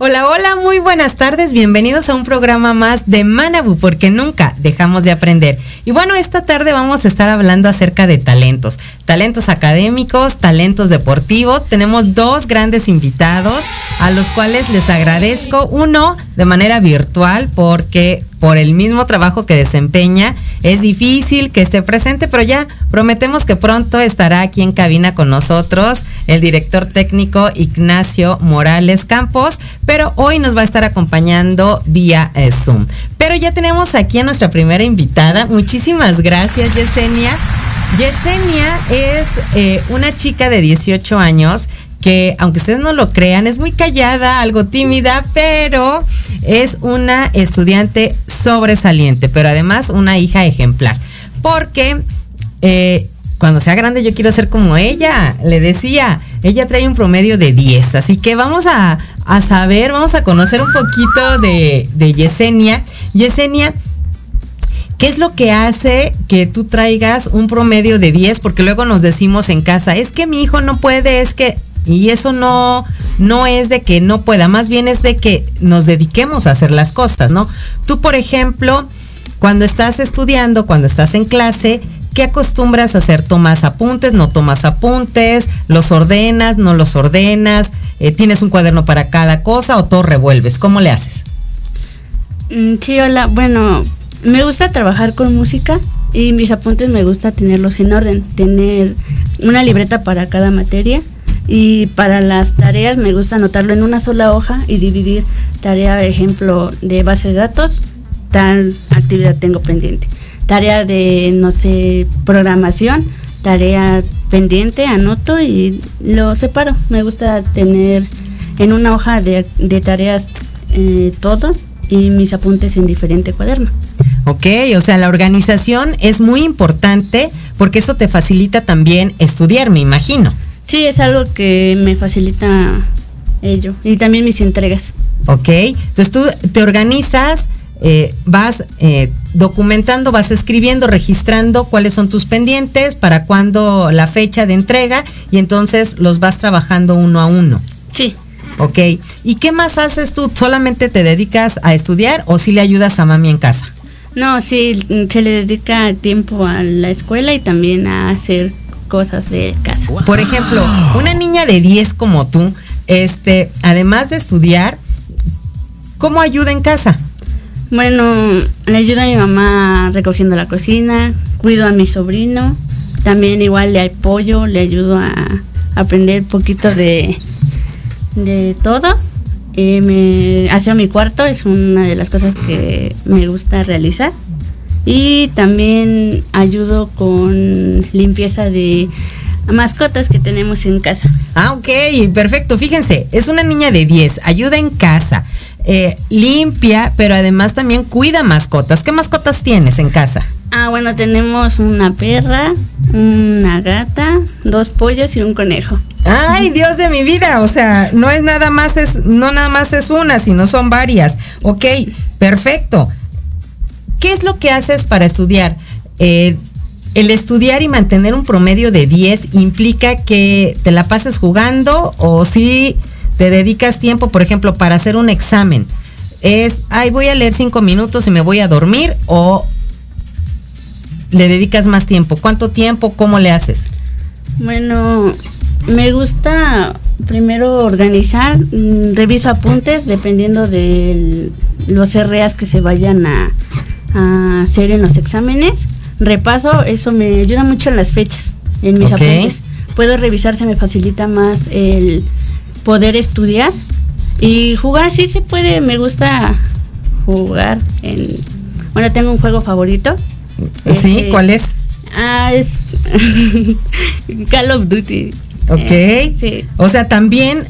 Hola, hola, muy buenas tardes, bienvenidos a un programa más de Manabu, porque nunca dejamos de aprender. Y bueno, esta tarde vamos a estar hablando acerca de talentos, talentos académicos, talentos deportivos. Tenemos dos grandes invitados a los cuales les agradezco, uno de manera virtual, porque por el mismo trabajo que desempeña. Es difícil que esté presente, pero ya prometemos que pronto estará aquí en cabina con nosotros el director técnico Ignacio Morales Campos, pero hoy nos va a estar acompañando vía eh, Zoom. Pero ya tenemos aquí a nuestra primera invitada. Muchísimas gracias, Yesenia. Yesenia es eh, una chica de 18 años que aunque ustedes no lo crean, es muy callada, algo tímida, pero es una estudiante sobresaliente, pero además una hija ejemplar. Porque eh, cuando sea grande yo quiero ser como ella, le decía, ella trae un promedio de 10, así que vamos a, saber, vamos a conocer un poquito de, de Yesenia. Yesenia, ¿Qué es lo que hace que tú traigas un promedio de 10? Porque luego nos decimos en casa, es que mi hijo no puede, es que y eso no, no es de que no pueda, más bien es de que nos dediquemos a hacer las cosas, ¿no? Tú, por ejemplo, cuando estás estudiando, cuando estás en clase, ¿qué acostumbras a hacer? ¿Tomas apuntes? ¿No tomas apuntes? ¿Los ordenas? ¿No los ordenas? Eh, ¿Tienes un cuaderno para cada cosa o todo revuelves? ¿Cómo le haces? Mm, sí, hola. Bueno, me gusta trabajar con música y mis apuntes me gusta tenerlos en orden, tener una libreta para cada materia y para las tareas me gusta anotarlo en una sola hoja y dividir tarea, ejemplo, de base de datos, tal actividad tengo pendiente. Tarea de, no sé, programación, tarea pendiente, anoto y lo separo. Me gusta tener en una hoja de, tareas eh, todo y mis apuntes en diferente cuaderno. Ok, o sea, la organización es muy importante porque eso te facilita también estudiar, me imagino. Sí, es algo que me facilita ello. Y también mis entregas. Ok, entonces tú te organizas, eh, vas eh, documentando, vas escribiendo, registrando cuáles son tus pendientes, para cuándo la fecha de entrega y entonces los vas trabajando uno a uno. Sí. Ok, ¿y qué más haces tú? ¿Solamente te dedicas a estudiar o si le ayudas a mami en casa? No, sí, se le dedica tiempo a la escuela y también a hacer cosas de casa. Por ejemplo, una niña de 10 como tú, este, además de estudiar, ¿cómo ayuda en casa? Bueno, le ayuda a mi mamá recogiendo la cocina, cuido a mi sobrino, también igual le apoyo, le ayudo a aprender un poquito de, de todo. Eh, me hacia mi cuarto es una de las cosas que me gusta realizar y también ayudo con limpieza de mascotas que tenemos en casa. Ah, ok, perfecto. Fíjense, es una niña de 10, ayuda en casa, eh, limpia, pero además también cuida mascotas. ¿Qué mascotas tienes en casa? Ah, bueno, tenemos una perra, una gata, dos pollos y un conejo. Ay, Dios de mi vida, o sea, no es nada más es no nada más es una, sino son varias. Ok, perfecto. ¿Qué es lo que haces para estudiar? Eh, el estudiar y mantener un promedio de 10 implica que te la pases jugando o si te dedicas tiempo, por ejemplo, para hacer un examen. Es, ay, voy a leer cinco minutos y me voy a dormir o le dedicas más tiempo. ¿Cuánto tiempo? ¿Cómo le haces? Bueno, me gusta primero organizar, mm, reviso apuntes dependiendo de los RAs que se vayan a, a hacer en los exámenes. Repaso, eso me ayuda mucho en las fechas, en mis apuntes. Puedo revisar, se me facilita más el poder estudiar. Y jugar sí se puede, me gusta jugar en... Bueno, tengo un juego favorito. ¿Sí? Este, ¿Cuál es? Ah, es Call of Duty. Ok. Eh, sí. O sea, también,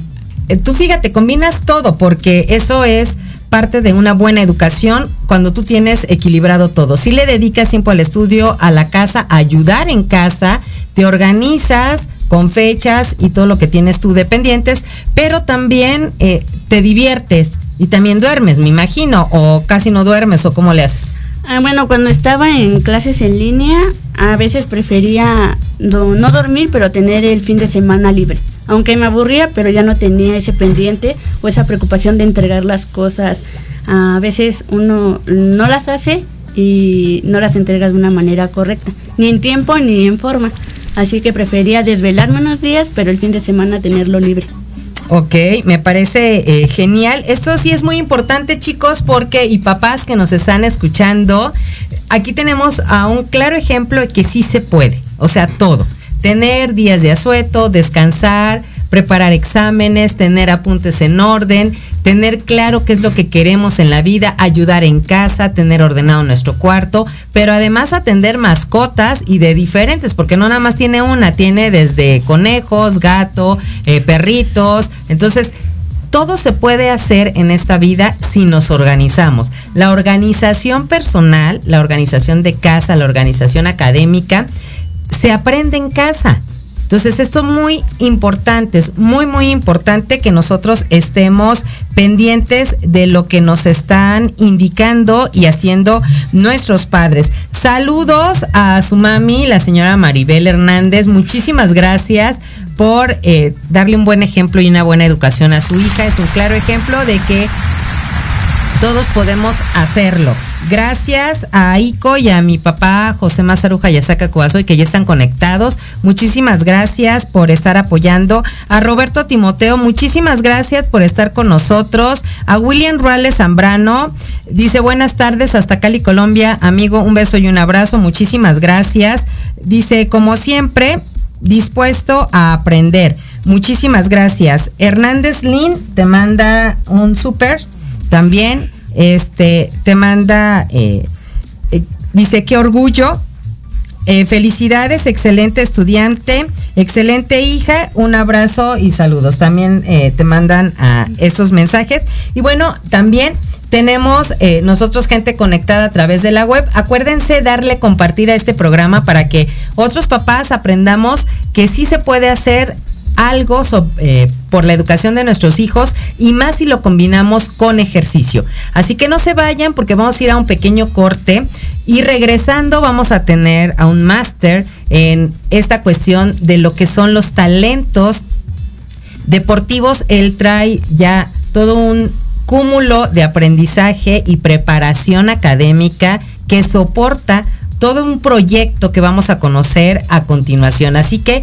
eh, tú fíjate, combinas todo, porque eso es parte de una buena educación cuando tú tienes equilibrado todo. Si le dedicas tiempo al estudio, a la casa, a ayudar en casa, te organizas con fechas y todo lo que tienes tú dependientes, pero también eh, te diviertes y también duermes, me imagino, o casi no duermes, o cómo le haces. Ah, bueno, cuando estaba en clases en línea, a veces prefería no, dormir, pero tener el fin de semana libre. Aunque me aburría, pero ya no tenía ese pendiente o esa preocupación de entregar las cosas. A veces uno no las hace y no las entrega de una manera correcta, ni en tiempo ni en forma. Así que prefería desvelarme unos días, pero el fin de semana tenerlo libre. Ok, me parece eh, genial. Esto sí es muy importante, chicos, porque y papás que nos están escuchando, aquí tenemos a un claro ejemplo de que sí se puede. O sea, todo. Tener días de asueto, descansar, preparar exámenes, tener apuntes en orden, tener claro qué es lo que queremos en la vida, ayudar en casa, tener ordenado nuestro cuarto, pero además atender mascotas y de diferentes, porque no nada más tiene una, tiene desde conejos, gato, eh, perritos, entonces todo se puede hacer en esta vida si nos organizamos. La organización personal, la organización de casa, la organización académica, se aprende en casa. Entonces, esto es muy importante, es muy, muy importante que nosotros estemos pendientes de lo que nos están indicando y haciendo nuestros padres. Saludos a su mami, la señora Maribel Hernández. Muchísimas gracias por eh, darle un buen ejemplo y una buena educación a su hija. Es un claro ejemplo de que todos podemos hacerlo. Gracias a Ico y a mi papá José Mazaruja y a Saca y que ya están conectados. Muchísimas gracias por estar apoyando. A Roberto Timoteo, muchísimas gracias por estar con nosotros. A William Ruales Zambrano, dice buenas tardes hasta Cali, Colombia. Amigo, un beso y un abrazo. Muchísimas gracias. Dice, como siempre, dispuesto a aprender. Muchísimas gracias. Hernández Lin te manda un súper también este, te manda, eh, eh, dice, qué orgullo. Eh, felicidades, excelente estudiante, excelente hija, un abrazo y saludos. También te mandan esos mensajes. Y bueno, también tenemos nosotros gente conectada a través de la web. Acuérdense darle compartir a este programa para que otros papás aprendamos que sí se puede hacer algo eh, por la educación de nuestros hijos y más si lo combinamos con ejercicio. Así que no se vayan porque vamos a ir a un pequeño corte y regresando vamos a tener a un máster en esta cuestión de lo que son los talentos deportivos. Él trae ya todo un cúmulo de aprendizaje y preparación académica que soporta todo un proyecto que vamos a conocer a continuación. Así que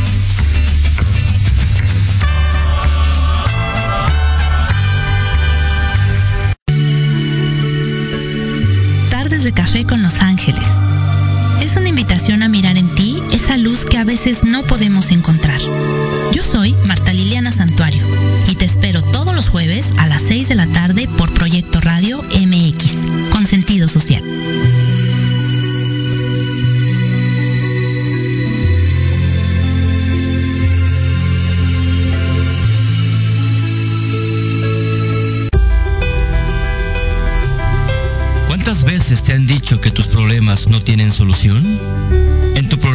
A veces no podemos encontrar. Yo soy Marta Liliana Santuario y te espero todos los jueves a las 6 de la tarde por Proyecto Radio MX, con sentido social. ¿Cuántas veces te han dicho que tus problemas no tienen solución?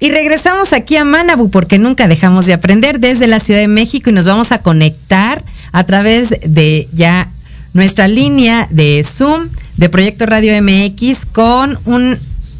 Y regresamos aquí a Manabu porque nunca dejamos de aprender desde la Ciudad de México y nos vamos a conectar a través de ya nuestra línea de Zoom de Proyecto Radio MX con un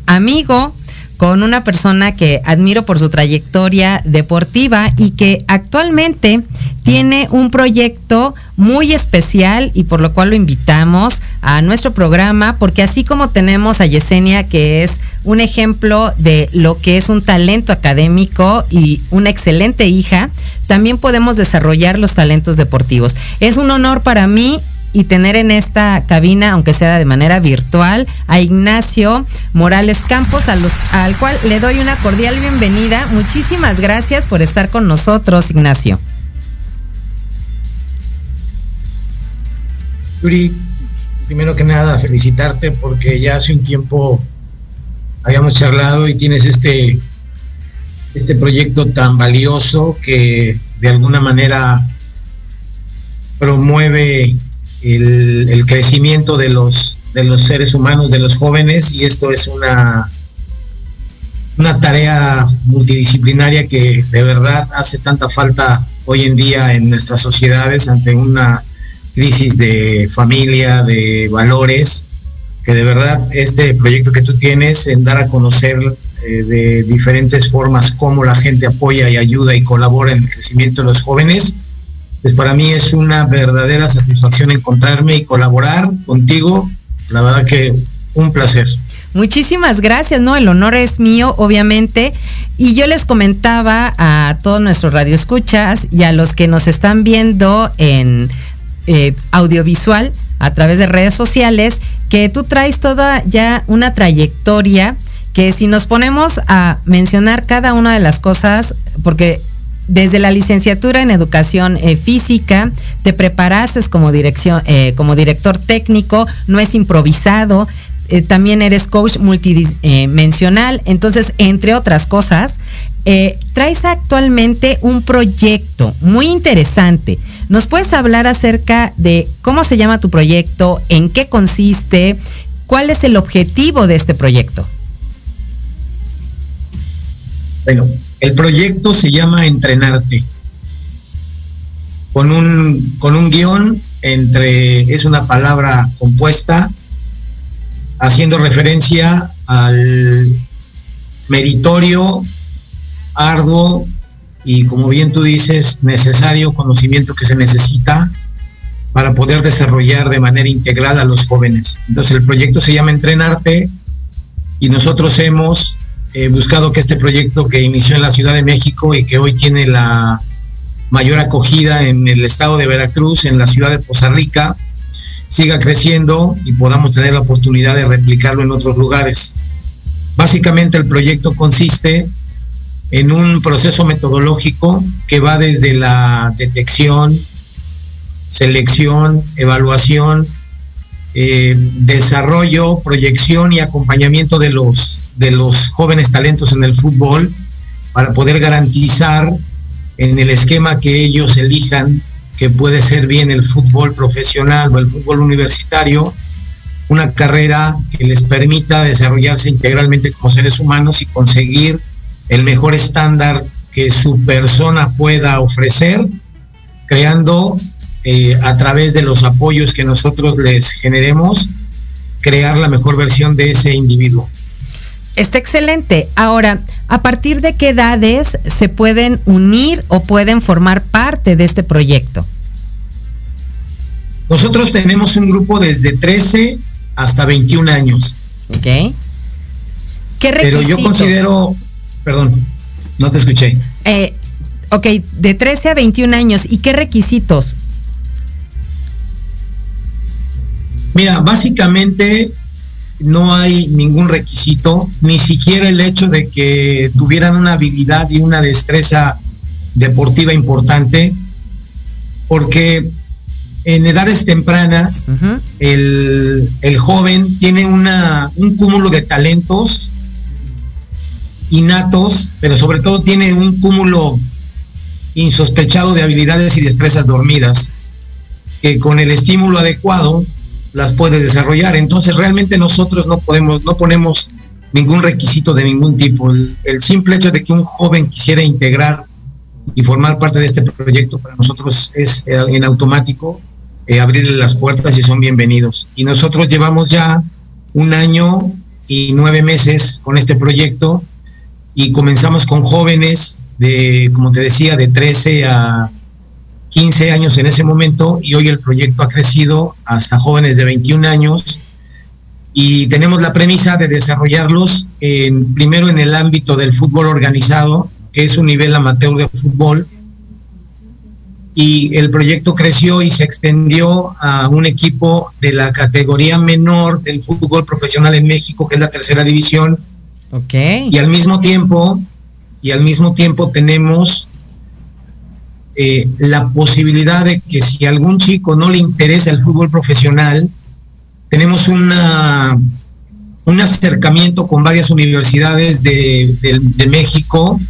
amigo, con una persona que admiro por su trayectoria deportiva y que actualmente tiene un proyecto muy especial y por lo cual lo invitamos a nuestro programa porque así como tenemos a Yesenia que es un ejemplo de lo que es un talento académico y una excelente hija, también podemos desarrollar los talentos deportivos. Es un honor para mí y tener en esta cabina, aunque sea de manera virtual, a Ignacio Morales Campos, al cual le doy una cordial bienvenida. Muchísimas gracias por estar con nosotros, Ignacio. Yuri, primero que nada, felicitarte porque ya hace un tiempo habíamos charlado y tienes este, este proyecto tan valioso que de alguna manera promueve el, el, crecimiento de los, de los seres humanos, de los jóvenes, y esto es una, una tarea multidisciplinaria que de verdad hace tanta falta hoy en día en nuestras sociedades ante una crisis de familia, de valores, que de verdad este proyecto que tú tienes en dar a conocer eh, de diferentes formas cómo la gente apoya y ayuda y colabora en el crecimiento de los jóvenes, pues para mí es una verdadera satisfacción encontrarme y colaborar contigo. La verdad que un placer. Muchísimas gracias, ¿no? El honor es mío, obviamente. Y yo les comentaba a todos nuestros radioescuchas y a los que nos están viendo en eh, audiovisual a través de redes sociales que tú traes toda ya una trayectoria que si nos ponemos a mencionar cada una de las cosas, porque desde la licenciatura en educación eh, física, te preparaste como dirección, eh, como director técnico, no es improvisado, también eres coach multidimensional, entonces, entre otras cosas, eh, traes actualmente un proyecto muy interesante. ¿Nos puedes hablar acerca de cómo se llama tu proyecto, en qué consiste, cuál es el objetivo de este proyecto? Bueno, el proyecto se llama Entrenarte. Con un, con un guion entre, es una palabra compuesta, haciendo referencia al meritorio, arduo y, como bien tú dices, necesario conocimiento que se necesita para poder desarrollar de manera integral a los jóvenes. Entonces el proyecto se llama Entrenarte y nosotros hemos eh, buscado que este proyecto que inició en la Ciudad de México y que hoy tiene la mayor acogida en el estado de Veracruz, en la ciudad de Poza Rica, siga creciendo y podamos tener la oportunidad de replicarlo en otros lugares. Básicamente el proyecto consiste en un proceso metodológico que va desde la detección, selección, evaluación, eh, desarrollo, proyección y acompañamiento de los, de los jóvenes talentos en el fútbol para poder garantizar en el esquema que ellos elijan, que puede ser bien el fútbol profesional o el fútbol universitario, una carrera que les permita desarrollarse integralmente como seres humanos y conseguir el mejor estándar que su persona pueda ofrecer, creando eh, a través de los apoyos que nosotros les generemos, crear la mejor versión de ese individuo. Está excelente. Ahora, ¿a partir de qué edades se pueden unir o pueden formar parte de este proyecto? Nosotros tenemos un grupo desde 13 hasta 21 años. Ok. ¿Qué requisitos? Pero yo considero, perdón, no te escuché. Eh, ok, de 13 a 21 años. ¿Y qué requisitos? Mira, básicamente no hay ningún requisito, ni siquiera el hecho de que tuvieran una habilidad y una destreza deportiva importante, porque en edades tempranas el, joven tiene una, un cúmulo de talentos innatos, pero sobre todo tiene un cúmulo insospechado de habilidades y destrezas dormidas, que con el estímulo adecuado las puede desarrollar. Entonces realmente nosotros no podemos, no ponemos ningún requisito de ningún tipo. El, simple hecho de que un joven quisiera integrar y formar parte de este proyecto para nosotros es eh, en automático eh, abrirle las puertas y son bienvenidos. Y nosotros llevamos ya un año y nueve meses con este proyecto y comenzamos con jóvenes de, como te decía, de 13 a 15 años en ese momento y hoy el proyecto ha crecido hasta jóvenes de 21 años y tenemos la premisa de desarrollarlos en, primero en el ámbito del fútbol organizado, que es un nivel amateur de fútbol, y el proyecto creció y se extendió a un equipo de la categoría menor del fútbol profesional en México, que es la tercera división. Okay. Y al mismo tiempo, y al mismo tiempo tenemos eh, la posibilidad de que si algún chico no le interesa el fútbol profesional, tenemos una, un acercamiento con varias universidades de, México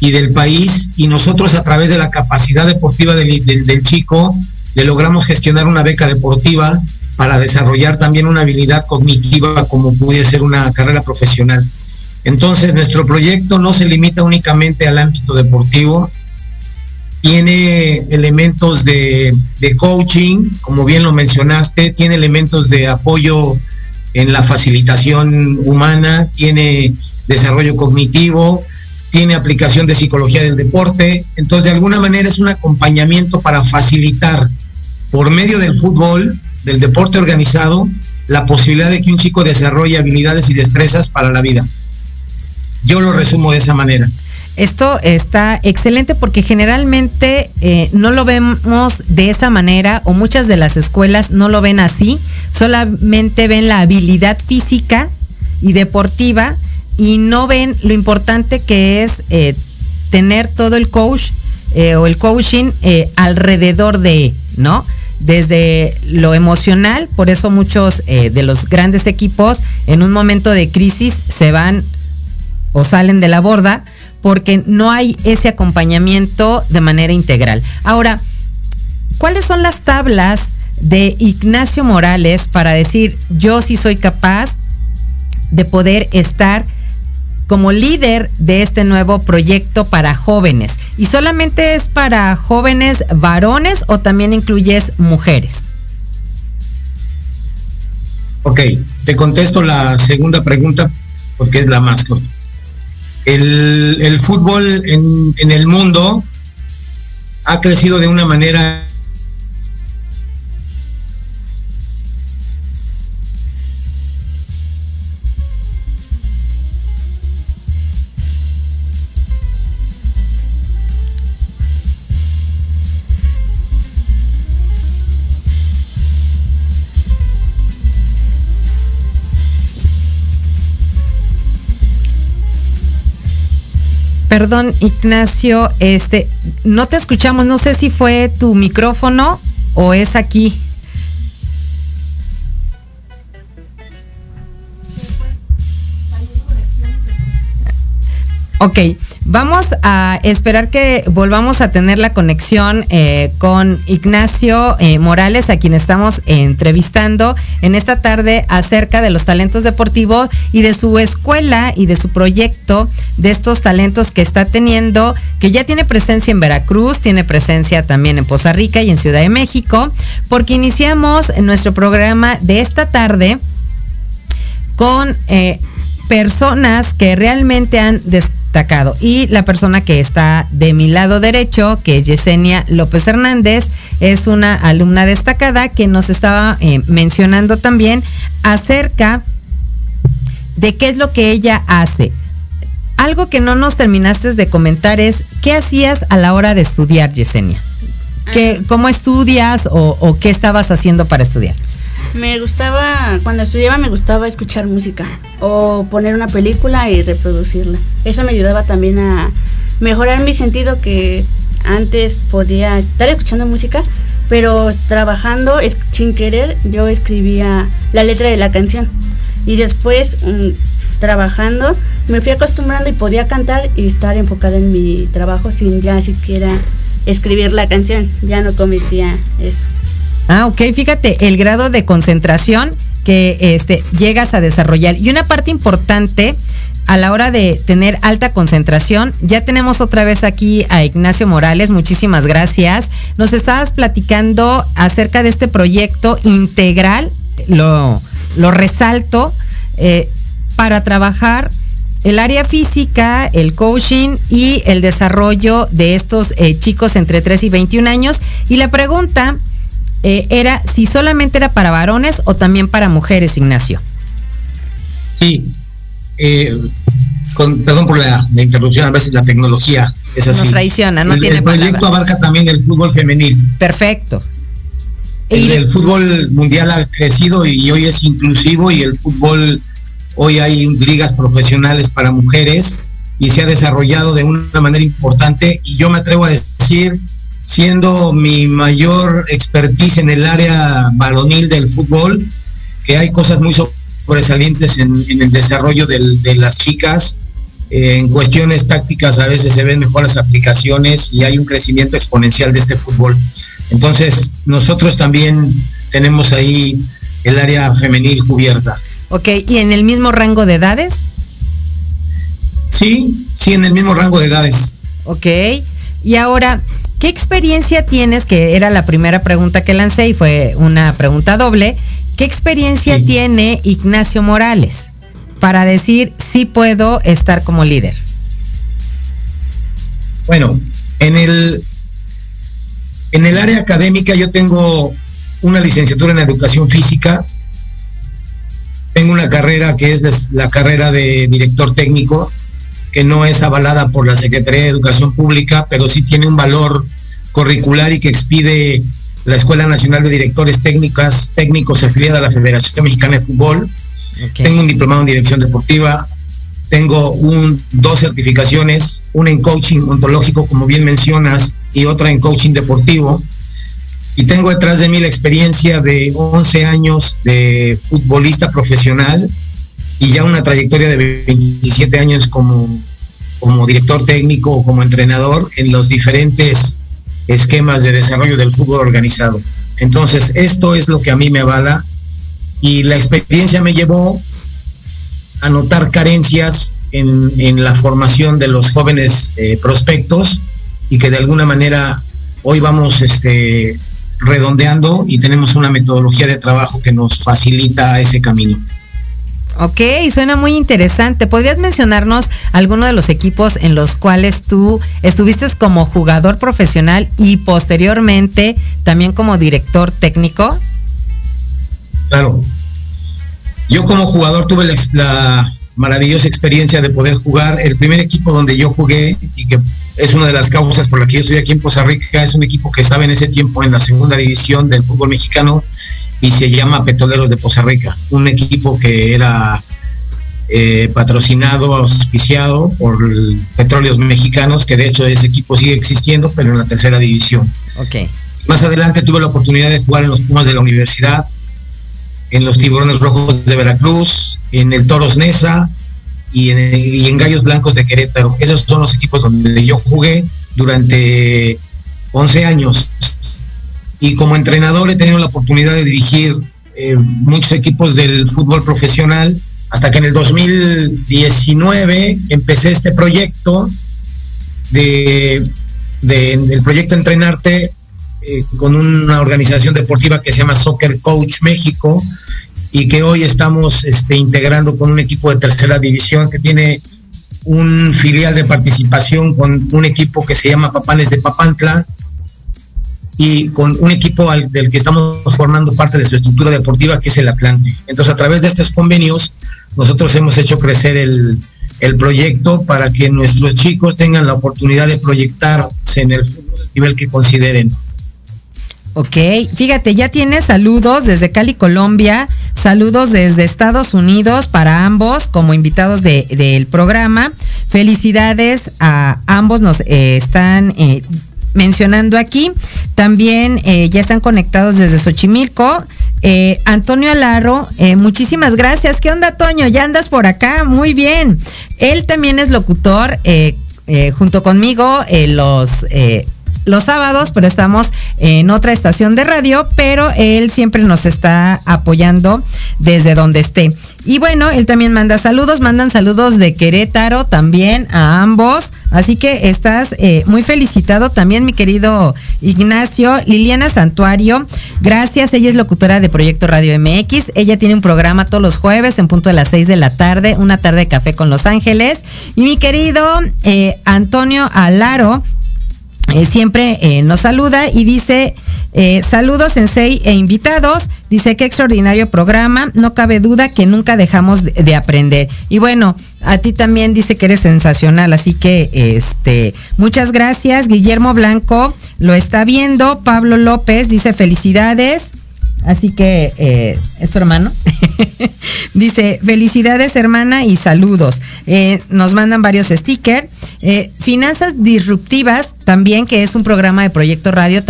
y del país y nosotros a través de la capacidad deportiva del, del, chico le logramos gestionar una beca deportiva para desarrollar también una habilidad cognitiva como puede ser una carrera profesional. Entonces nuestro proyecto no se limita únicamente al ámbito deportivo, tiene elementos de, coaching, como bien lo mencionaste, tiene elementos de apoyo en la facilitación humana, tiene desarrollo cognitivo, tiene aplicación de psicología del deporte. Entonces, de alguna manera es un acompañamiento para facilitar por medio del fútbol, del deporte organizado, la posibilidad de que un chico desarrolle habilidades y destrezas para la vida. Yo lo resumo de esa manera. Esto está excelente porque generalmente eh, no lo vemos de esa manera o muchas de las escuelas no lo ven así, solamente ven la habilidad física y deportiva y no ven lo importante que es eh, tener todo el coach eh, o el coaching alrededor de, ¿no? Desde lo emocional, por eso muchos de los grandes equipos en un momento de crisis se van o salen de la borda porque no hay ese acompañamiento de manera integral. Ahora, ¿cuáles son las tablas de Ignacio Morales para decir yo sí soy capaz de poder estar como líder de este nuevo proyecto para jóvenes? ¿Y solamente es para jóvenes varones o también incluyes mujeres? Ok, te contesto la segunda pregunta porque es la más corta el, fútbol en, en el mundo ha crecido de una manera Perdón, Ignacio, este, no te escuchamos, no sé si fue tu micrófono o es aquí. Ok, Vamos a esperar que volvamos a tener la conexión eh, con Ignacio eh, Morales, a quien estamos entrevistando en esta tarde acerca de los talentos deportivos y de su escuela y de su proyecto de estos talentos que está teniendo, que ya tiene presencia en Veracruz, tiene presencia también en Poza Rica y en Ciudad de México, porque iniciamos nuestro programa de esta tarde con eh, personas que realmente han Y la persona que está de mi lado derecho, que es Yesenia López Hernández, es una alumna destacada que nos estaba eh, mencionando también acerca de qué es lo que ella hace. Algo que no nos terminaste de comentar es, ¿qué hacías a la hora de estudiar, Yesenia? ¿Qué, ¿Cómo estudias o, o qué estabas haciendo para estudiar? Me gustaba, cuando estudiaba me gustaba escuchar música o poner una película y reproducirla. Eso me ayudaba también a mejorar mi sentido que antes podía estar escuchando música, pero trabajando sin querer yo escribía la letra de la canción. Y después mm, trabajando me fui acostumbrando y podía cantar y estar enfocada en mi trabajo sin ya siquiera escribir la canción. Ya no cometía eso. Ah, ok, fíjate, el grado de concentración que este, llegas a desarrollar. Y una parte importante a la hora de tener alta concentración, ya tenemos otra vez aquí a Ignacio Morales, muchísimas gracias. Nos estabas platicando acerca de este proyecto integral, lo, lo resalto, eh, para trabajar el área física, el coaching y el desarrollo de estos eh, chicos entre 3 y 21 años. Y la pregunta eh, era si solamente era para varones o también para mujeres, Ignacio. Sí, eh, con, perdón por la, interrupción, a veces la tecnología es así. Nos traiciona, no el, tiene El proyecto abarca también el fútbol femenil. Perfecto. El, el, fútbol mundial ha crecido y hoy es inclusivo y el fútbol, hoy hay ligas profesionales para mujeres y se ha desarrollado de una manera importante y yo me atrevo a decir siendo mi mayor expertise en el área varonil del fútbol, que hay cosas muy sobresalientes en, en el desarrollo del, de las chicas. Eh, en cuestiones tácticas a veces se ven mejores aplicaciones y hay un crecimiento exponencial de este fútbol. Entonces, nosotros también tenemos ahí el área femenil cubierta. Ok, ¿y en el mismo rango de edades? Sí, sí, en el mismo rango de edades. Ok, y ahora, ¿Qué experiencia tienes? Que era la primera pregunta que lancé y fue una pregunta doble. ¿Qué experiencia sí. tiene Ignacio Morales para decir si puedo estar como líder? Bueno, en el en el área académica yo tengo una licenciatura en educación física. Tengo una carrera que es la carrera de director técnico que no es avalada por la Secretaría de Educación Pública, pero sí tiene un valor curricular y que expide la Escuela Nacional de Directores Técnicas, Técnicos afiliada a la Federación Mexicana de Fútbol. Okay. Tengo un diplomado en dirección deportiva, tengo un, dos certificaciones, una en coaching ontológico, como bien mencionas, y otra en coaching deportivo. Y tengo detrás de mí la experiencia de 11 años de futbolista profesional y ya una trayectoria de 27 años como, como director técnico o como entrenador en los diferentes esquemas de desarrollo del fútbol organizado. Entonces, esto es lo que a mí me avala y la experiencia me llevó a notar carencias en, la formación de los jóvenes eh, prospectos y que de alguna manera hoy vamos este, redondeando y tenemos una metodología de trabajo que nos facilita ese camino. Ok, suena muy interesante. ¿Podrías mencionarnos alguno de los equipos en los cuales tú estuviste como jugador profesional y posteriormente también como director técnico? Claro. Yo como jugador tuve la, la maravillosa experiencia de poder jugar. El primer equipo donde yo jugué y que es una de las causas por las que yo estoy aquí en Poza Rica, es un equipo que estaba en ese tiempo en la segunda división del fútbol mexicano y se llama Petroleros de Poza Rica, un equipo que era eh, patrocinado, auspiciado por Petróleos Mexicanos, que de hecho ese equipo sigue existiendo, pero en la tercera división. Okay. Más adelante tuve la oportunidad de jugar en los Pumas de la universidad, en los Tiburones Rojos de Veracruz, en el Toros Nesa, y en, Gallos Blancos de Querétaro. Esos son los equipos donde yo jugué durante 11 años. Y como entrenador he tenido la oportunidad de dirigir eh, muchos equipos del fútbol profesional hasta que en el 2019 empecé este proyecto de, del proyecto Entrenarte eh, con una organización deportiva que se llama Soccer Coach México y que hoy estamos este, integrando con un equipo de tercera división que tiene un filial de participación con un equipo que se llama Papanes de Papantla y con un equipo del que estamos formando parte de su estructura deportiva que es el Atlante. Entonces a través de estos convenios nosotros hemos hecho crecer el, el proyecto para que nuestros chicos tengan la oportunidad de proyectarse en el nivel que consideren. Ok, fíjate, ya tiene saludos desde Cali, Colombia, saludos desde Estados Unidos para ambos como invitados del programa. Felicidades a ambos, nos eh, están eh, mencionando aquí. También eh, ya están conectados desde Xochimilco. Antonio Alarro, muchísimas gracias. ¿Qué onda, Toño? ¿Ya andas por acá? Muy bien. Él también es locutor. junto conmigo, los los sábados, pero estamos en otra estación de radio, pero él siempre nos está apoyando desde donde esté. Y bueno, él también manda saludos, mandan saludos de Querétaro también a ambos. Así que estás eh, muy felicitado también, mi querido Ignacio. Liliana Santuario, gracias. Ella es locutora de Proyecto Radio MX. Ella tiene un programa todos los jueves en punto de las 6 de la tarde, una tarde de café con Los Ángeles. Y mi querido eh, Antonio Alaro, eh, siempre eh, nos saluda y dice, eh, saludos Sensei e invitados, dice qué extraordinario programa, no cabe duda que nunca dejamos de, aprender. Y bueno, a ti también dice que eres sensacional, así que este, muchas gracias. Guillermo Blanco lo está viendo, Pablo López dice felicidades. Así que eh, es tu hermano. Dice, felicidades hermana y saludos. Eh, nos mandan varios stickers. Eh, Finanzas Disruptivas también, que es un programa de Proyecto Radio,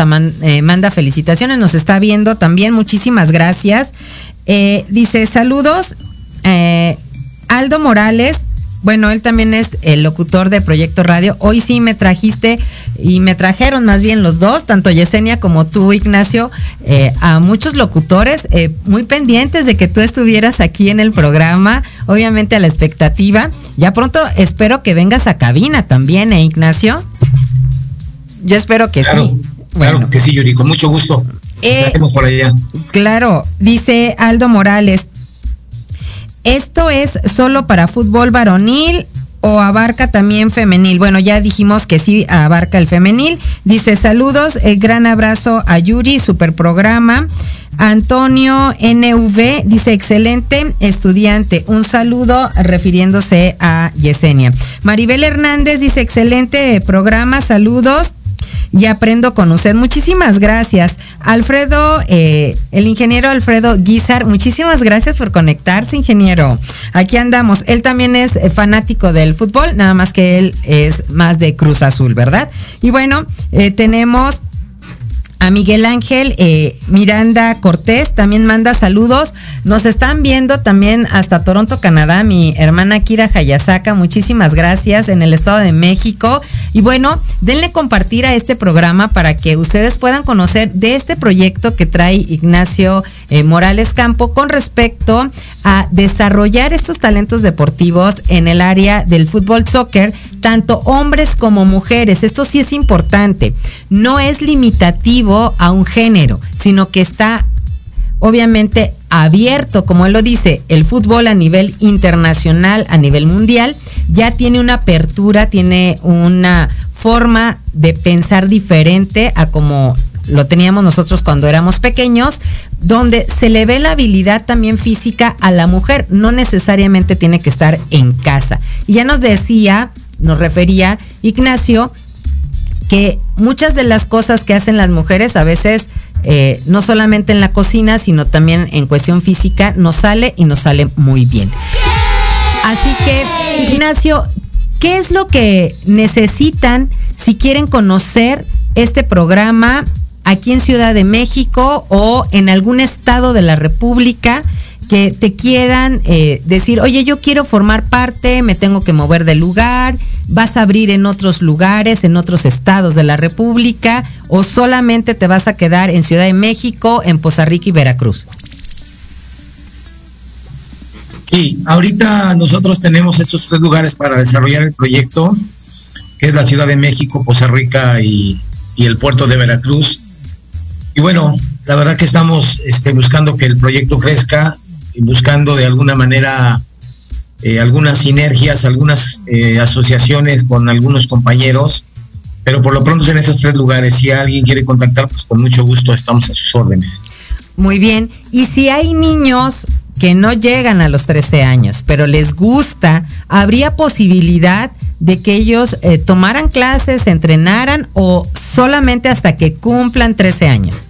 manda felicitaciones. Nos está viendo también. Muchísimas gracias. dice, saludos. Aldo Morales bueno, él también es el locutor de Proyecto Radio. Hoy sí me trajiste y me trajeron más bien los dos, tanto Yesenia como tú, Ignacio, eh, a muchos locutores eh, muy pendientes de que tú estuvieras aquí en el programa, obviamente a la expectativa. Ya pronto espero que vengas a cabina también, ¿eh, Ignacio? Yo espero que sí. Claro que sí, Yuri, con mucho gusto. Eh, por allá. Claro, dice Aldo Morales, ¿Esto es solo para fútbol varonil o abarca también femenil? Bueno, ya dijimos que sí abarca el femenil. Dice saludos, eh, gran abrazo a Yuri, super programa. Antonio NV dice excelente estudiante. Un saludo refiriéndose a Yesenia. Maribel Hernández dice excelente programa, saludos y aprendo con usted. Muchísimas gracias. Alfredo, eh, el ingeniero Alfredo Guizar, muchísimas gracias por conectarse, ingeniero. Aquí andamos. Él también es eh, fanático del fútbol, nada más que él es más de Cruz Azul, ¿verdad? Y bueno, eh, tenemos a Miguel Ángel eh, Miranda Cortés también manda saludos. Nos están viendo también hasta Toronto, Canadá, mi hermana Kira Hayasaka. Muchísimas gracias en el Estado de México. Y bueno, denle compartir a este programa para que ustedes puedan conocer de este proyecto que trae Ignacio eh, Morales Campo con respecto a desarrollar estos talentos deportivos en el área del fútbol soccer, tanto hombres como mujeres. Esto sí es importante. No es limitativo a un género, sino que está obviamente abierto, como él lo dice, el fútbol a nivel internacional, a nivel mundial, ya tiene una apertura, tiene una forma de pensar diferente a como lo teníamos nosotros cuando éramos pequeños, donde se le ve la habilidad también física a la mujer, no necesariamente tiene que estar en casa. Y ya nos decía, nos refería Ignacio, que muchas de las cosas que hacen las mujeres a veces, eh, no solamente en la cocina, sino también en cuestión física, nos sale y nos sale muy bien. Así que, Ignacio, ¿qué es lo que necesitan si quieren conocer este programa aquí en Ciudad de México o en algún estado de la República? Que te quieran eh, decir, oye, yo quiero formar parte, me tengo que mover de lugar, vas a abrir en otros lugares, en otros estados de la República, o solamente te vas a quedar en Ciudad de México, en Poza Rica y Veracruz? Sí, ahorita nosotros tenemos estos tres lugares para desarrollar el proyecto, que es la Ciudad de México, Poza Rica y, el puerto de Veracruz. Y bueno, la verdad que estamos este, buscando que el proyecto crezca buscando de alguna manera eh, algunas sinergias, algunas eh, asociaciones con algunos compañeros, pero por lo pronto en esos tres lugares. Si alguien quiere contactar, pues con mucho gusto estamos a sus órdenes. Muy bien. Y si hay niños que no llegan a los 13 años, pero les gusta, ¿habría posibilidad de que ellos eh, tomaran clases, entrenaran o solamente hasta que cumplan 13 años?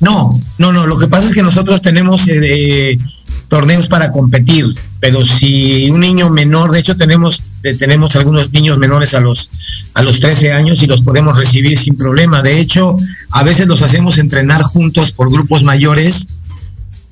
No, no, no. Lo que pasa es que nosotros tenemos eh, torneos para competir, pero si un niño menor, de hecho tenemos eh, tenemos algunos niños menores a los a los 13 años y los podemos recibir sin problema. De hecho, a veces los hacemos entrenar juntos por grupos mayores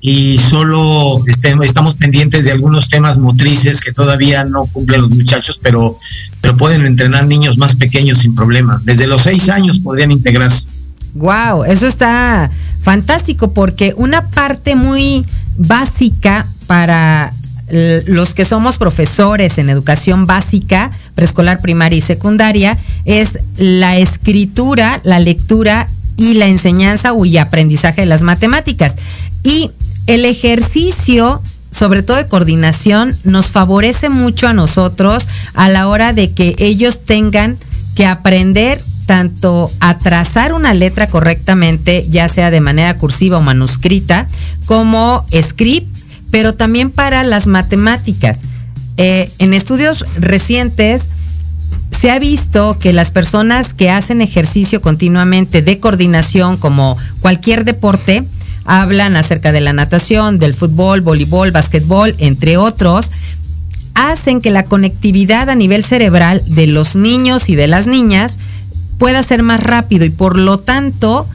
y solo este, estamos pendientes de algunos temas motrices que todavía no cumplen los muchachos, pero, pero pueden entrenar niños más pequeños sin problema. Desde los seis años podrían integrarse. Wow, eso está fantástico porque una parte muy básica para los que somos profesores en educación básica, preescolar, primaria y secundaria, es la escritura, la lectura y la enseñanza y aprendizaje de las matemáticas. Y el ejercicio, sobre todo de coordinación, nos favorece mucho a nosotros a la hora de que ellos tengan que aprender tanto a trazar una letra correctamente, ya sea de manera cursiva o manuscrita, como script, pero también para las matemáticas. Eh, en estudios recientes se ha visto que las personas que hacen ejercicio continuamente de coordinación, como cualquier deporte, hablan acerca de la natación, del fútbol, voleibol, básquetbol, entre otros, hacen que la conectividad a nivel cerebral de los niños y de las niñas pueda ser más rápido y por lo tanto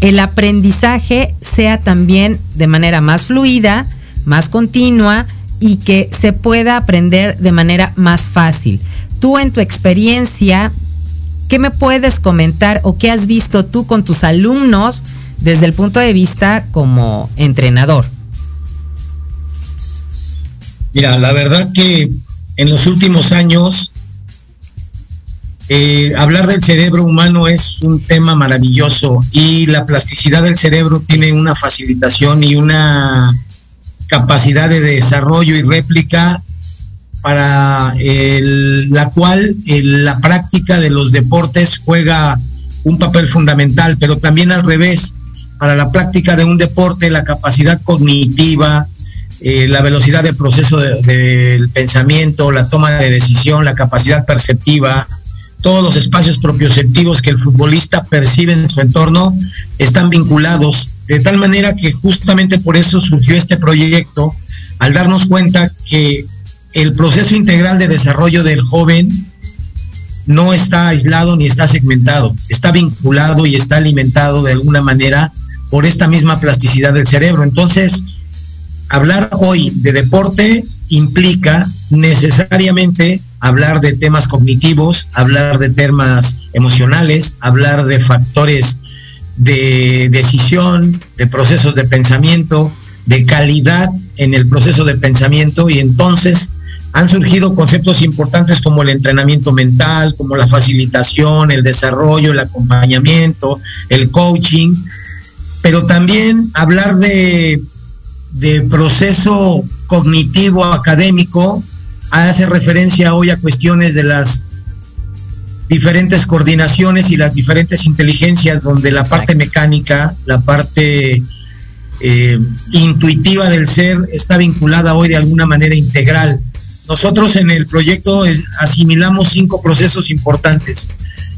el aprendizaje sea también de manera más fluida, más continua y que se pueda aprender de manera más fácil. Tú en tu experiencia, ¿qué me puedes comentar o qué has visto tú con tus alumnos desde el punto de vista como entrenador? Mira, la verdad que en los últimos años eh, hablar del cerebro humano es un tema maravilloso y la plasticidad del cerebro tiene una facilitación y una capacidad de desarrollo y réplica para la cual la práctica de los deportes juega un papel fundamental, pero también al revés, para la práctica de un deporte la capacidad cognitiva, eh, la velocidad de proceso del pensamiento, la toma de decisión, la capacidad perceptiva, todos los espacios propioceptivos que el futbolista percibe en su entorno están vinculados, de tal manera que justamente por eso surgió este proyecto, al darnos cuenta que el proceso integral de desarrollo del joven no está aislado ni está segmentado, está vinculado y está alimentado de alguna manera por esta misma plasticidad del cerebro. Entonces, hablar hoy de deporte implica necesariamente hablar de temas cognitivos, hablar de temas emocionales, hablar de factores de decisión, de procesos de pensamiento, de calidad en el proceso de pensamiento y entonces han surgido conceptos importantes como el entrenamiento mental, como la facilitación, el desarrollo, el acompañamiento, el coaching, pero también hablar de, proceso cognitivo académico hace referencia hoy a cuestiones de las diferentes coordinaciones y las diferentes inteligencias donde la parte mecánica, la parte eh, intuitiva del ser está vinculada hoy de alguna manera integral. Nosotros en el proyecto asimilamos cinco procesos importantes.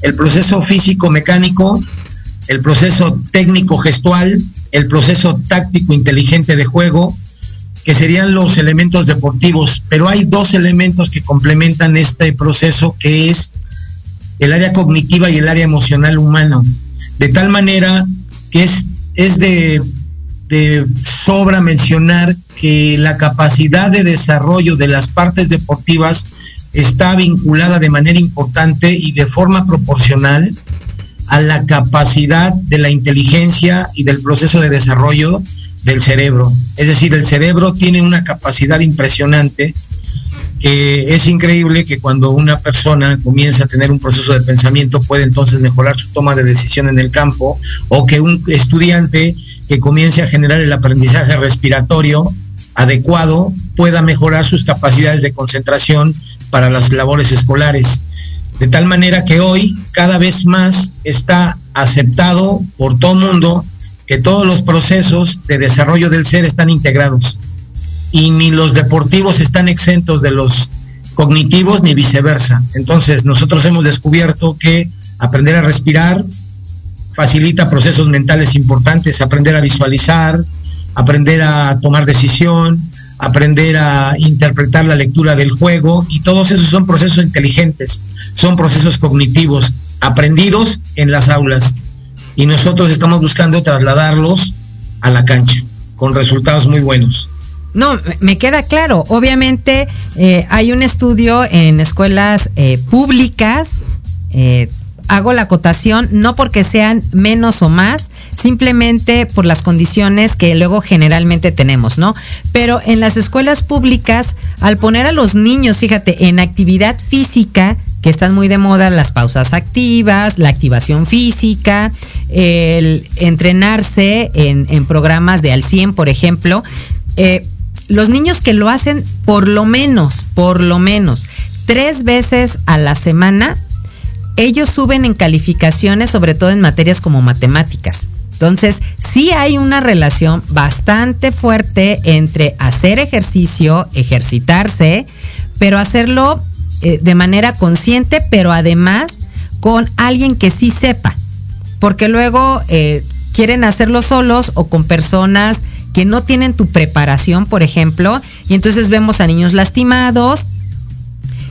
El proceso físico-mecánico, el proceso técnico-gestual, el proceso táctico inteligente de juego, que serían los elementos deportivos, pero hay dos elementos que complementan este proceso que es el área cognitiva y el área emocional humano, de tal manera que es es de, de sobra mencionar que la capacidad de desarrollo de las partes deportivas está vinculada de manera importante y de forma proporcional a la capacidad de la inteligencia y del proceso de desarrollo del cerebro. Es decir, el cerebro tiene una capacidad impresionante que es increíble que cuando una persona comienza a tener un proceso de pensamiento puede entonces mejorar su toma de decisión en el campo o que un estudiante que comience a generar el aprendizaje respiratorio adecuado pueda mejorar sus capacidades de concentración para las labores escolares. De tal manera que hoy cada vez más está aceptado por todo mundo que todos los procesos de desarrollo del ser están integrados y ni los deportivos están exentos de los cognitivos ni viceversa. Entonces nosotros hemos descubierto que aprender a respirar facilita procesos mentales importantes, aprender a visualizar, aprender a tomar decisión, aprender a interpretar la lectura del juego y todos esos son procesos inteligentes, son procesos cognitivos aprendidos en las aulas y nosotros estamos buscando trasladarlos a la cancha con resultados muy buenos. No, me queda claro. Obviamente eh, hay un estudio en escuelas eh, públicas. Eh, hago la acotación no porque sean menos o más, simplemente por las condiciones que luego generalmente tenemos, ¿no? Pero en las escuelas públicas, al poner a los niños, fíjate, en actividad física, que están muy de moda las pausas activas, la activación física, el entrenarse en, programas de al 100, por ejemplo. Eh, los niños que lo hacen por lo menos, por lo menos, tres veces a la semana, ellos suben en calificaciones, sobre todo en materias como matemáticas. Entonces, sí hay una relación bastante fuerte entre hacer ejercicio, ejercitarse, pero hacerlo eh, de manera consciente, pero además con alguien que sí sepa. Porque luego eh, quieren hacerlo solos o con personas que no tienen tu preparación, por ejemplo, y entonces vemos a niños lastimados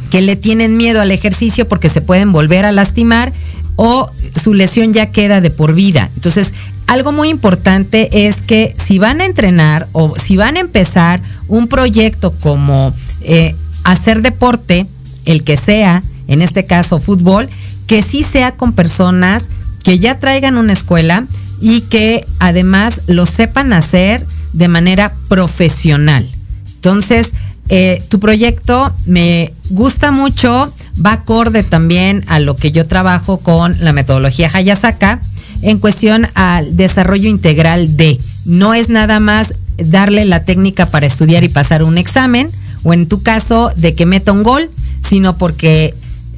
que le tienen miedo al ejercicio porque se pueden volver a lastimar o su lesión ya queda de por vida. Entonces, algo muy importante es que si van a entrenar o si van a empezar un proyecto como eh, hacer deporte, el que sea, en este caso fútbol, que sí sea con personas que ya traigan una escuela y que además lo sepan hacer de manera profesional. Entonces, eh, tu proyecto me gusta mucho, va acorde también a lo que yo trabajo con la metodología Hayasaka en cuestión al desarrollo integral de. No es nada más darle la técnica para estudiar y pasar un examen, o en tu caso de que meta un gol, sino porque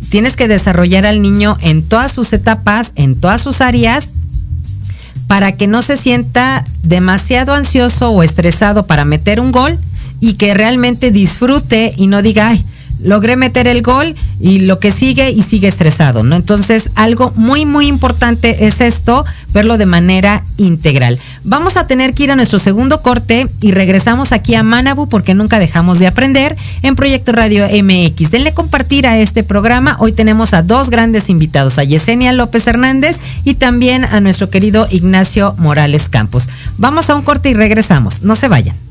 tienes que desarrollar al niño en todas sus etapas, en todas sus áreas, para que no se sienta demasiado ansioso o estresado para meter un gol y que realmente disfrute y no diga, ay, logré meter el gol y lo que sigue y sigue estresado, ¿no? Entonces, algo muy, muy importante es esto, verlo de manera integral. Vamos a tener que ir a nuestro segundo corte y regresamos aquí a Manabu porque nunca dejamos de aprender en Proyecto Radio MX. Denle compartir a este programa. Hoy tenemos a dos grandes invitados, a Yesenia López Hernández y también a nuestro querido Ignacio Morales Campos. Vamos a un corte y regresamos. No se vayan.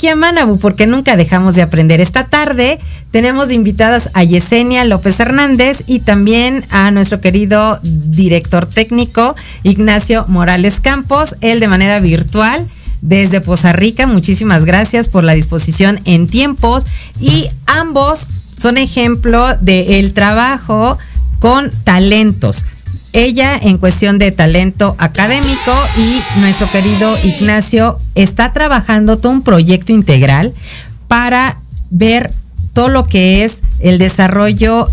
Aquí a Manabu porque nunca dejamos de aprender. Esta tarde tenemos invitadas a Yesenia López Hernández y también a nuestro querido director técnico Ignacio Morales Campos, él de manera virtual desde Poza Rica. Muchísimas gracias por la disposición en tiempos y ambos son ejemplo del trabajo con talentos ella en cuestión de talento académico y nuestro querido Ignacio está trabajando todo un proyecto integral para ver todo lo que es el desarrollo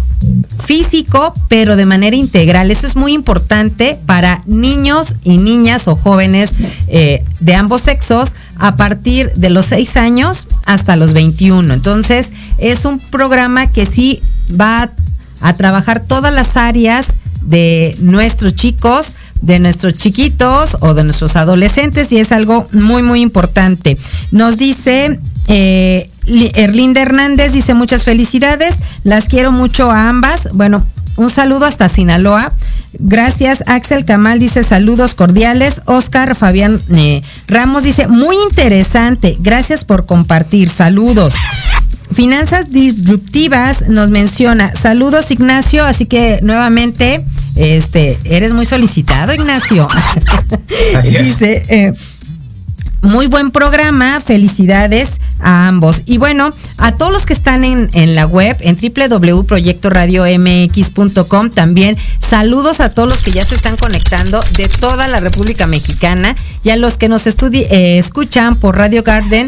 físico, pero de manera integral. Eso es muy importante para niños y niñas o jóvenes eh, de ambos sexos a partir de los 6 años hasta los 21. Entonces, es un programa que sí va a trabajar todas las áreas de nuestros chicos, de nuestros chiquitos o de nuestros adolescentes y es algo muy, muy importante. Nos dice eh, Erlinda Hernández, dice muchas felicidades, las quiero mucho a ambas. Bueno, un saludo hasta Sinaloa. Gracias, Axel Kamal dice saludos cordiales. Oscar Fabián eh, Ramos dice muy interesante. Gracias por compartir. Saludos. Finanzas Disruptivas nos menciona, saludos Ignacio, así que nuevamente, este, eres muy solicitado Ignacio. Dice, eh, muy buen programa, felicidades a ambos. Y bueno, a todos los que están en, la web, en www.proyectoradiomx.com, también saludos a todos los que ya se están conectando de toda la República Mexicana y a los que nos eh, escuchan por Radio Garden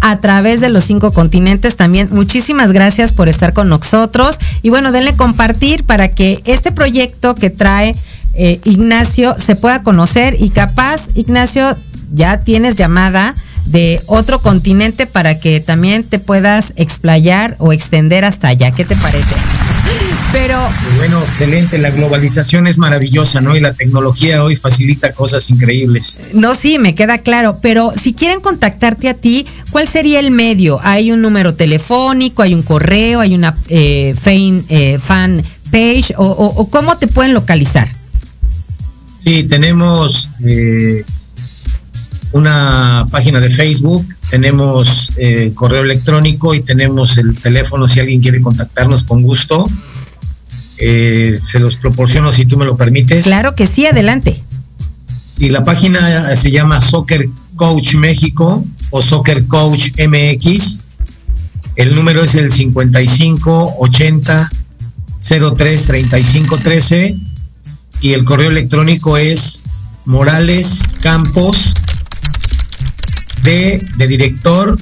a través de los cinco continentes también. Muchísimas gracias por estar con nosotros. Y bueno, denle compartir para que este proyecto que trae eh, Ignacio se pueda conocer y capaz, Ignacio, ya tienes llamada de otro continente para que también te puedas explayar o extender hasta allá. ¿Qué te parece? Pero. Bueno, excelente. La globalización es maravillosa, ¿no? Y la tecnología hoy facilita cosas increíbles. No, sí, me queda claro. Pero si quieren contactarte a ti, ¿cuál sería el medio? ¿Hay un número telefónico? ¿Hay un correo? ¿Hay una eh, eh, fan, page? O, cómo te pueden localizar? Sí, tenemos. Eh, una página de Facebook, tenemos eh, correo electrónico y tenemos el teléfono si alguien quiere contactarnos con gusto. Eh, se los proporciono si tú me lo permites. Claro que sí, adelante. Y la página se llama Soccer Coach México o Soccer Coach MX. El número es el 55 80 03 35 13 y el correo electrónico es Morales Campos D de director,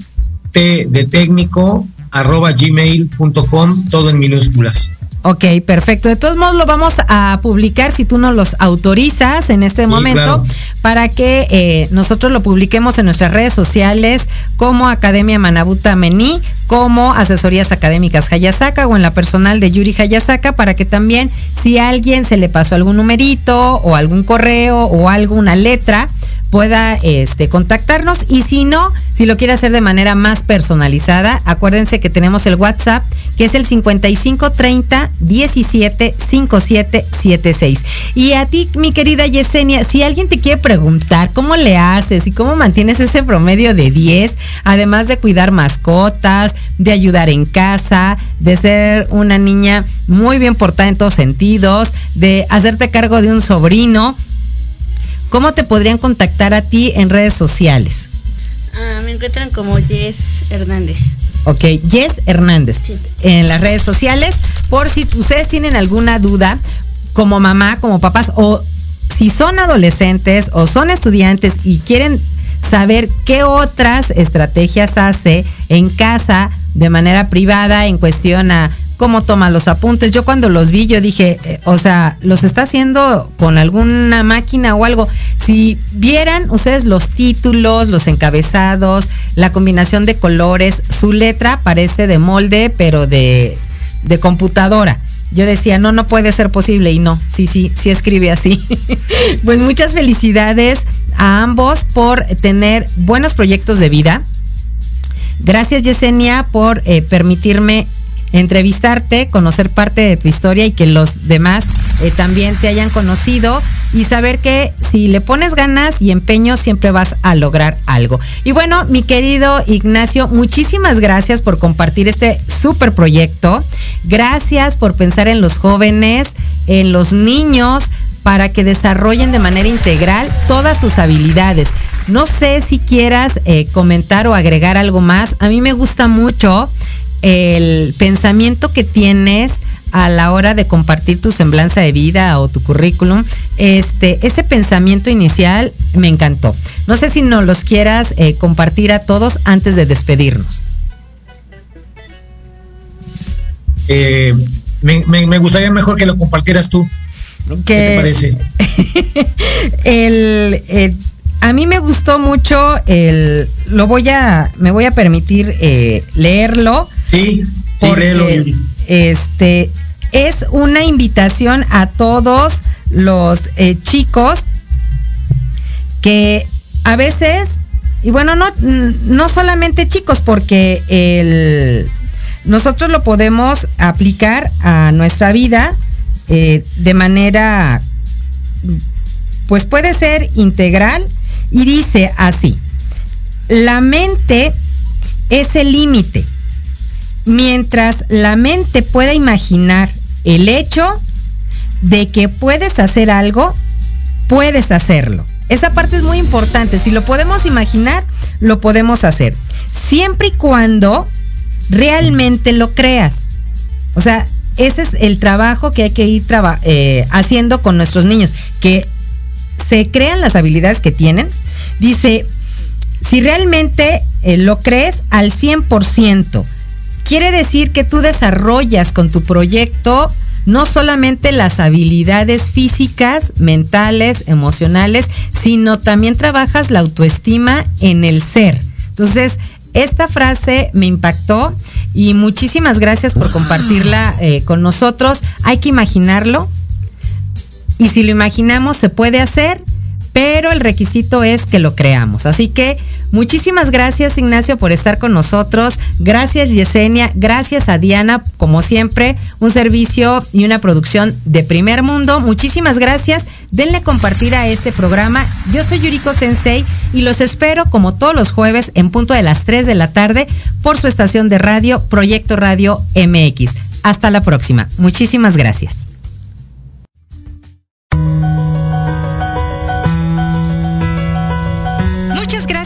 T de técnico, arroba gmail.com, todo en minúsculas. Ok, perfecto. De todos modos lo vamos a publicar si tú nos los autorizas en este momento para que eh, nosotros lo publiquemos en nuestras redes sociales como Academia Manabuta Mení, como Asesorías Académicas Hayasaka o en la personal de Yuri Hayasaka para que también si a alguien se le pasó algún numerito o algún correo o alguna letra, pueda este, contactarnos y si no, si lo quiere hacer de manera más personalizada, acuérdense que tenemos el WhatsApp que es el 5530 17 5776. Y a ti, mi querida Yesenia, si alguien te quiere preguntar cómo le haces y cómo mantienes ese promedio de 10, además de cuidar mascotas, de ayudar en casa, de ser una niña muy bien portada en todos sentidos, de hacerte cargo de un sobrino, ¿Cómo te podrían contactar a ti en redes sociales? Ah, me encuentran como Jess Hernández. Ok, Jess Hernández. En las redes sociales, por si ustedes tienen alguna duda, como mamá, como papás, o si son adolescentes o son estudiantes y quieren saber qué otras estrategias hace en casa de manera privada en cuestión a cómo toma los apuntes. Yo cuando los vi, yo dije, eh, o sea, los está haciendo con alguna máquina o algo. Si vieran ustedes los títulos, los encabezados, la combinación de colores, su letra parece de molde, pero de, de computadora. Yo decía, no, no puede ser posible y no, sí, sí, sí escribe así. pues muchas felicidades a ambos por tener buenos proyectos de vida. Gracias Yesenia por eh, permitirme entrevistarte, conocer parte de tu historia y que los demás eh, también te hayan conocido y saber que si le pones ganas y empeño siempre vas a lograr algo. Y bueno, mi querido Ignacio, muchísimas gracias por compartir este súper proyecto. Gracias por pensar en los jóvenes, en los niños, para que desarrollen de manera integral todas sus habilidades. No sé si quieras eh, comentar o agregar algo más. A mí me gusta mucho el pensamiento que tienes a la hora de compartir tu semblanza de vida o tu currículum, este, ese pensamiento inicial me encantó. No sé si nos los quieras eh, compartir a todos antes de despedirnos. Eh, me, gustaría mejor que lo compartieras tú. ¿Qué, te parece? el, eh, a mí me gustó mucho el, lo voy a, me voy a permitir leerlo. Sí, sí, léelo, Este, es una invitación a todos los eh, chicos que a veces, y bueno, no, no solamente chicos, porque el, nosotros lo podemos aplicar a nuestra vida eh, de manera, pues puede ser integral y dice así, la mente es el límite mientras la mente pueda imaginar el hecho de que puedes hacer algo, puedes hacerlo. Esa parte es muy importante. Si lo podemos imaginar, lo podemos hacer. Siempre y cuando realmente lo creas. O sea, ese es el trabajo que hay que ir eh, haciendo con nuestros niños, que se crean las habilidades que tienen. Dice, si realmente eh, lo crees al 100%, Quiere decir que tú desarrollas con tu proyecto no solamente las habilidades físicas, mentales, emocionales, sino también trabajas la autoestima en el ser. Entonces, esta frase me impactó y muchísimas gracias por compartirla eh, con nosotros. Hay que imaginarlo y si lo imaginamos se puede hacer pero el requisito es que lo creamos. Así que muchísimas gracias Ignacio por estar con nosotros, gracias Yesenia, gracias a Diana, como siempre, un servicio y una producción de primer mundo. Muchísimas gracias, denle compartir a este programa. Yo soy Yuriko Sensei y los espero como todos los jueves en punto de las 3 de la tarde por su estación de radio Proyecto Radio MX. Hasta la próxima. Muchísimas gracias.